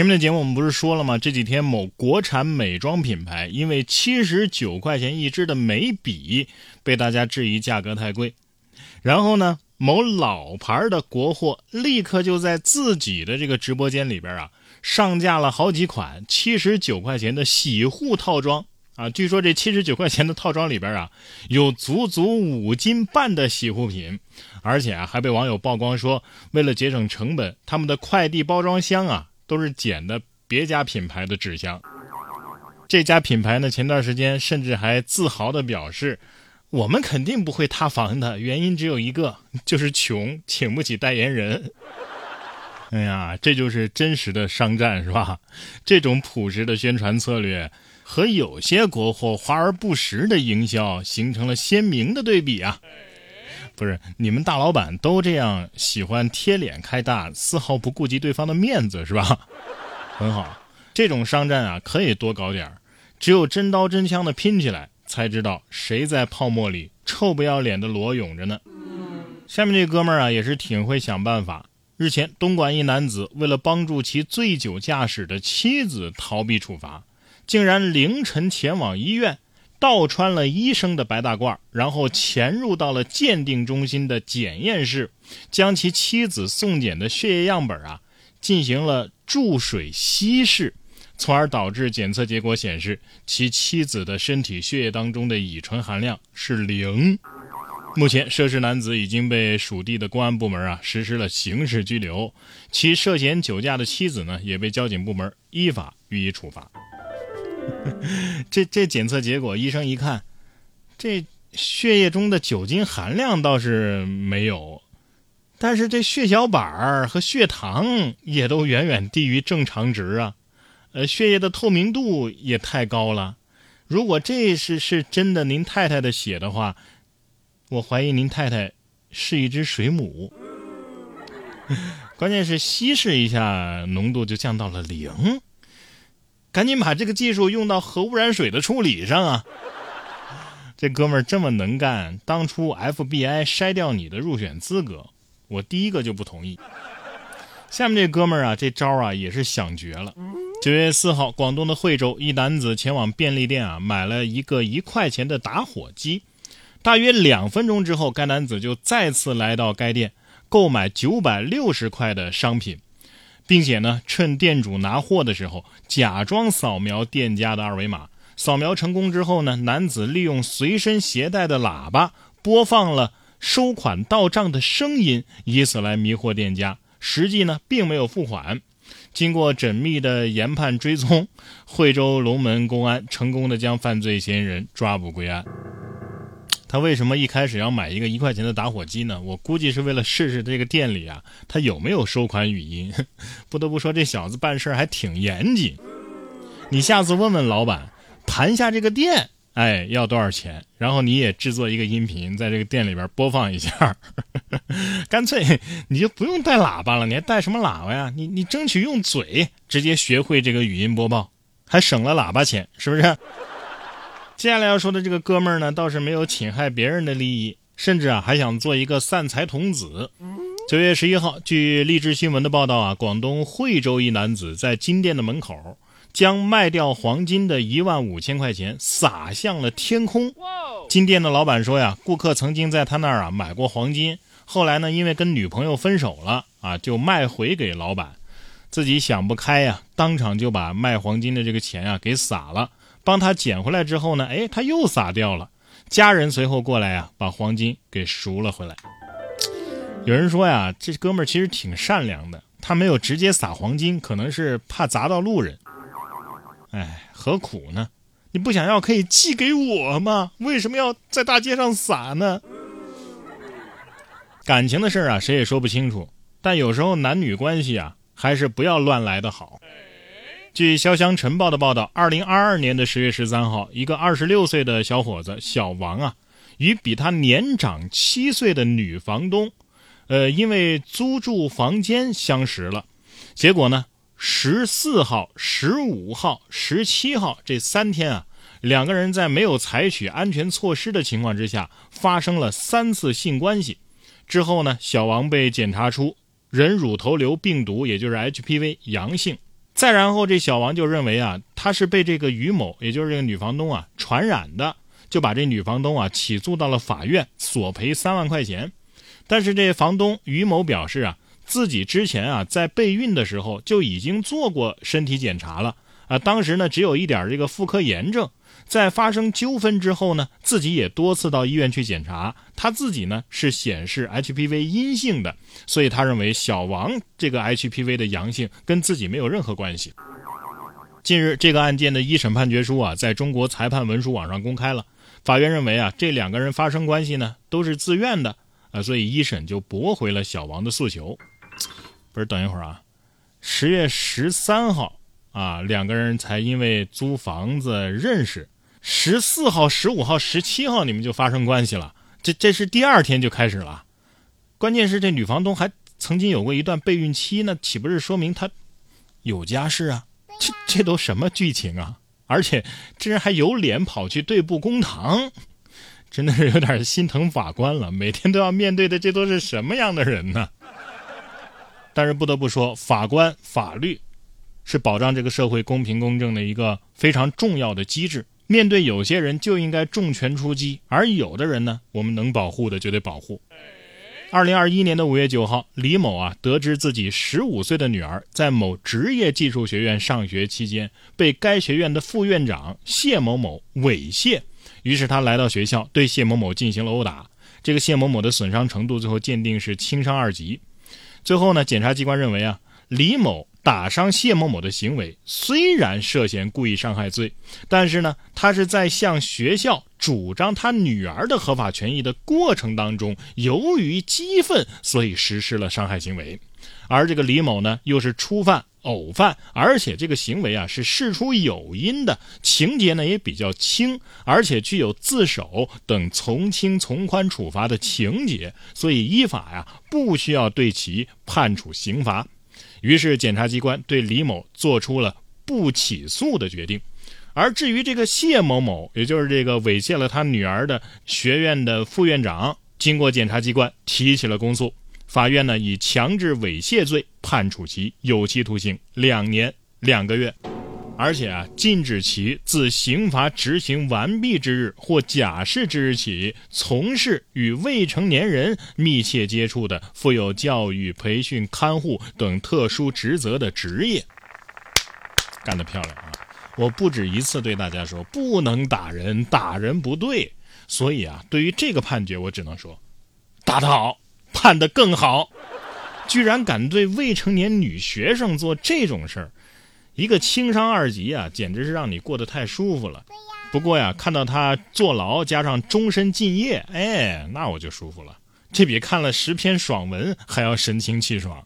前面的节目我们不是说了吗？这几天某国产美妆品牌因为七十九块钱一支的眉笔被大家质疑价格太贵，然后呢，某老牌的国货立刻就在自己的这个直播间里边啊上架了好几款七十九块钱的洗护套装啊。据说这七十九块钱的套装里边啊有足足五斤半的洗护品，而且啊还被网友曝光说，为了节省成本，他们的快递包装箱啊。都是捡的别家品牌的纸箱，这家品牌呢，前段时间甚至还自豪的表示，我们肯定不会塌房的，原因只有一个，就是穷，请不起代言人。哎呀，这就是真实的商战，是吧？这种朴实的宣传策略，和有些国货华而不实的营销，形成了鲜明的对比啊。不是你们大老板都这样喜欢贴脸开大，丝毫不顾及对方的面子是吧？很好，这种商战啊可以多搞点儿，只有真刀真枪的拼起来，才知道谁在泡沫里臭不要脸的裸泳着呢。下面这哥们儿啊也是挺会想办法。日前，东莞一男子为了帮助其醉酒驾驶的妻子逃避处罚，竟然凌晨前往医院。倒穿了医生的白大褂，然后潜入到了鉴定中心的检验室，将其妻子送检的血液样本啊进行了注水稀释，从而导致检测结果显示其妻子的身体血液当中的乙醇含量是零。目前，涉事男子已经被属地的公安部门啊实施了刑事拘留，其涉嫌酒驾的妻子呢也被交警部门依法予以处罚。这这检测结果，医生一看，这血液中的酒精含量倒是没有，但是这血小板和血糖也都远远低于正常值啊，呃，血液的透明度也太高了。如果这是是真的您太太的血的话，我怀疑您太太是一只水母。关键是稀释一下，浓度就降到了零。赶紧把这个技术用到核污染水的处理上啊！这哥们儿这么能干，当初 FBI 筛掉你的入选资格，我第一个就不同意。下面这哥们儿啊，这招啊也是想绝了。九月四号，广东的惠州一男子前往便利店啊买了一个一块钱的打火机，大约两分钟之后，该男子就再次来到该店购买九百六十块的商品。并且呢，趁店主拿货的时候，假装扫描店家的二维码。扫描成功之后呢，男子利用随身携带的喇叭播放了收款到账的声音，以此来迷惑店家。实际呢，并没有付款。经过缜密的研判追踪，惠州龙门公安成功的将犯罪嫌疑人抓捕归案。他为什么一开始要买一个一块钱的打火机呢？我估计是为了试试这个店里啊，他有没有收款语音。不得不说，这小子办事还挺严谨。你下次问问老板，盘下这个店，哎，要多少钱？然后你也制作一个音频，在这个店里边播放一下。干脆你就不用带喇叭了，你还带什么喇叭呀？你你争取用嘴直接学会这个语音播报，还省了喇叭钱，是不是？接下来要说的这个哥们儿呢，倒是没有侵害别人的利益，甚至啊还想做一个散财童子。九月十一号，据励志新闻的报道啊，广东惠州一男子在金店的门口将卖掉黄金的一万五千块钱撒向了天空。金店的老板说呀，顾客曾经在他那儿啊买过黄金，后来呢因为跟女朋友分手了啊，就卖回给老板，自己想不开呀，当场就把卖黄金的这个钱啊给撒了。帮他捡回来之后呢，哎，他又撒掉了。家人随后过来呀，把黄金给赎了回来。有人说呀，这哥们儿其实挺善良的，他没有直接撒黄金，可能是怕砸到路人。哎，何苦呢？你不想要可以寄给我吗？为什么要在大街上撒呢？感情的事儿啊，谁也说不清楚。但有时候男女关系啊，还是不要乱来的好。据《潇湘晨报》的报道，二零二二年的十月十三号，一个二十六岁的小伙子小王啊，与比他年长七岁的女房东，呃，因为租住房间相识了。结果呢，十四号、十五号、十七号这三天啊，两个人在没有采取安全措施的情况之下，发生了三次性关系。之后呢，小王被检查出人乳头瘤病毒，也就是 HPV 阳性。再然后，这小王就认为啊，他是被这个于某，也就是这个女房东啊传染的，就把这女房东啊起诉到了法院，索赔三万块钱。但是这房东于某表示啊，自己之前啊在备孕的时候就已经做过身体检查了啊，当时呢只有一点这个妇科炎症。在发生纠纷之后呢，自己也多次到医院去检查，他自己呢是显示 HPV 阴性的，所以他认为小王这个 HPV 的阳性跟自己没有任何关系。近日，这个案件的一审判决书啊，在中国裁判文书网上公开了。法院认为啊，这两个人发生关系呢都是自愿的啊，所以一审就驳回了小王的诉求。不是，等一会儿啊，十月十三号啊，两个人才因为租房子认识。十四号、十五号、十七号，你们就发生关系了。这这是第二天就开始了。关键是这女房东还曾经有过一段备孕期，那岂不是说明她有家室啊？这这都什么剧情啊？而且这人还有脸跑去对簿公堂，真的是有点心疼法官了。每天都要面对的这都是什么样的人呢？但是不得不说，法官、法律是保障这个社会公平公正的一个非常重要的机制。面对有些人就应该重拳出击，而有的人呢，我们能保护的就得保护。二零二一年的五月九号，李某啊，得知自己十五岁的女儿在某职业技术学院上学期间被该学院的副院长谢某某猥亵，于是他来到学校对谢某某进行了殴打。这个谢某某的损伤程度最后鉴定是轻伤二级。最后呢，检察机关认为啊，李某。打伤谢某某的行为虽然涉嫌故意伤害罪，但是呢，他是在向学校主张他女儿的合法权益的过程当中，由于激愤，所以实施了伤害行为。而这个李某呢，又是初犯、偶犯，而且这个行为啊是事出有因的，情节呢也比较轻，而且具有自首等从轻从宽处罚的情节，所以依法呀不需要对其判处刑罚。于是，检察机关对李某做出了不起诉的决定。而至于这个谢某某，也就是这个猥亵了他女儿的学院的副院长，经过检察机关提起了公诉，法院呢以强制猥亵罪判处其有期徒刑两年两个月。而且啊，禁止其自刑罚执行完毕之日或假释之日起，从事与未成年人密切接触的、负有教育、培训、看护等特殊职责的职业。干得漂亮啊！我不止一次对大家说，不能打人，打人不对。所以啊，对于这个判决，我只能说，打得好，判得更好。居然敢对未成年女学生做这种事儿！一个轻伤二级啊，简直是让你过得太舒服了。不过呀，看到他坐牢加上终身禁业，哎，那我就舒服了。这比看了十篇爽文还要神清气爽。